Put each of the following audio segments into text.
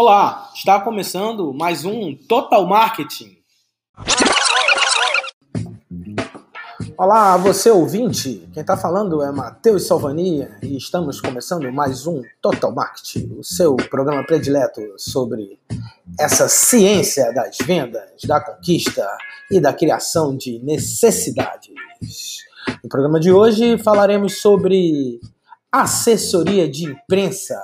Olá, está começando mais um Total Marketing. Olá, você ouvinte. Quem está falando é Matheus Salvania e estamos começando mais um Total Marketing, o seu programa predileto sobre essa ciência das vendas, da conquista e da criação de necessidades. No programa de hoje falaremos sobre assessoria de imprensa,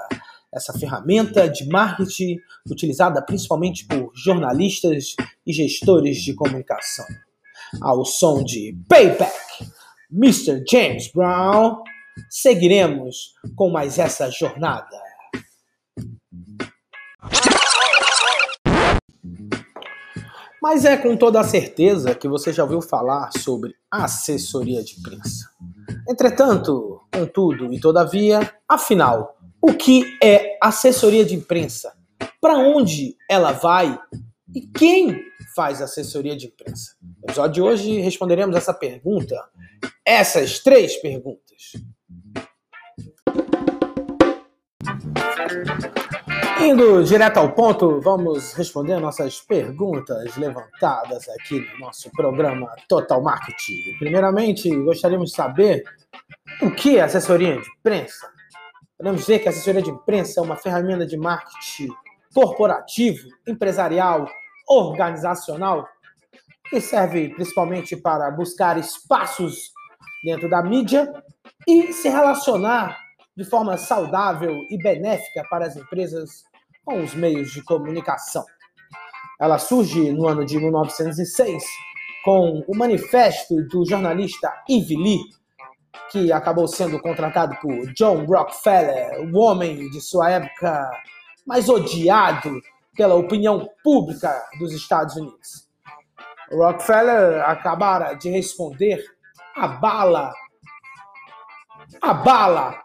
essa ferramenta de marketing utilizada principalmente por jornalistas e gestores de comunicação. Ao som de Payback, Mr. James Brown, seguiremos com mais essa jornada. Mas é com toda a certeza que você já ouviu falar sobre assessoria de imprensa. Entretanto, contudo e todavia, afinal, o que é assessoria de imprensa? Para onde ela vai? E quem faz assessoria de imprensa? No episódio de hoje responderemos essa pergunta, essas três perguntas. Indo direto ao ponto, vamos responder nossas perguntas levantadas aqui no nosso programa Total Marketing. Primeiramente, gostaríamos de saber o que é assessoria de imprensa. Podemos dizer que a assessoria de imprensa é uma ferramenta de marketing corporativo, empresarial, organizacional, que serve principalmente para buscar espaços dentro da mídia e se relacionar de forma saudável e benéfica para as empresas com os meios de comunicação. Ela surge no ano de 1906 com o manifesto do jornalista Ivy Lee, que acabou sendo contratado por John Rockefeller, o homem de sua época mais odiado pela opinião pública dos Estados Unidos. Rockefeller acabara de responder a bala, a bala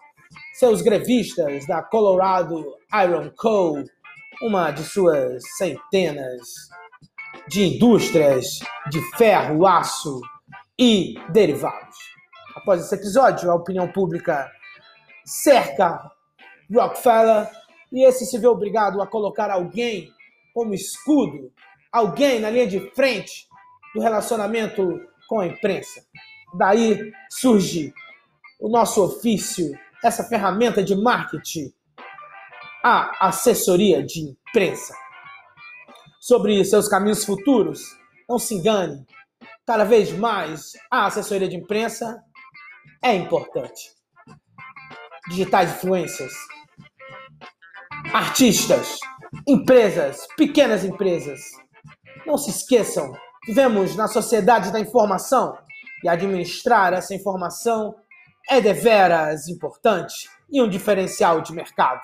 seus grevistas da Colorado Iron Co., uma de suas centenas de indústrias de ferro, aço e derivados. Após esse episódio, a opinião pública cerca Rockefeller e esse se vê obrigado a colocar alguém como escudo, alguém na linha de frente do relacionamento com a imprensa. Daí surge o nosso ofício essa ferramenta de marketing, a assessoria de imprensa. Sobre seus caminhos futuros, não se engane, cada vez mais a assessoria de imprensa é importante. Digitais influências, artistas, empresas, pequenas empresas. Não se esqueçam, vivemos na sociedade da informação e administrar essa informação é deveras importante e um diferencial de mercado.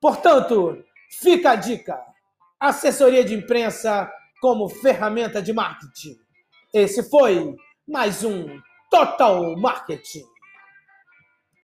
Portanto, fica a dica: assessoria de imprensa como ferramenta de marketing. Esse foi mais um Total Marketing.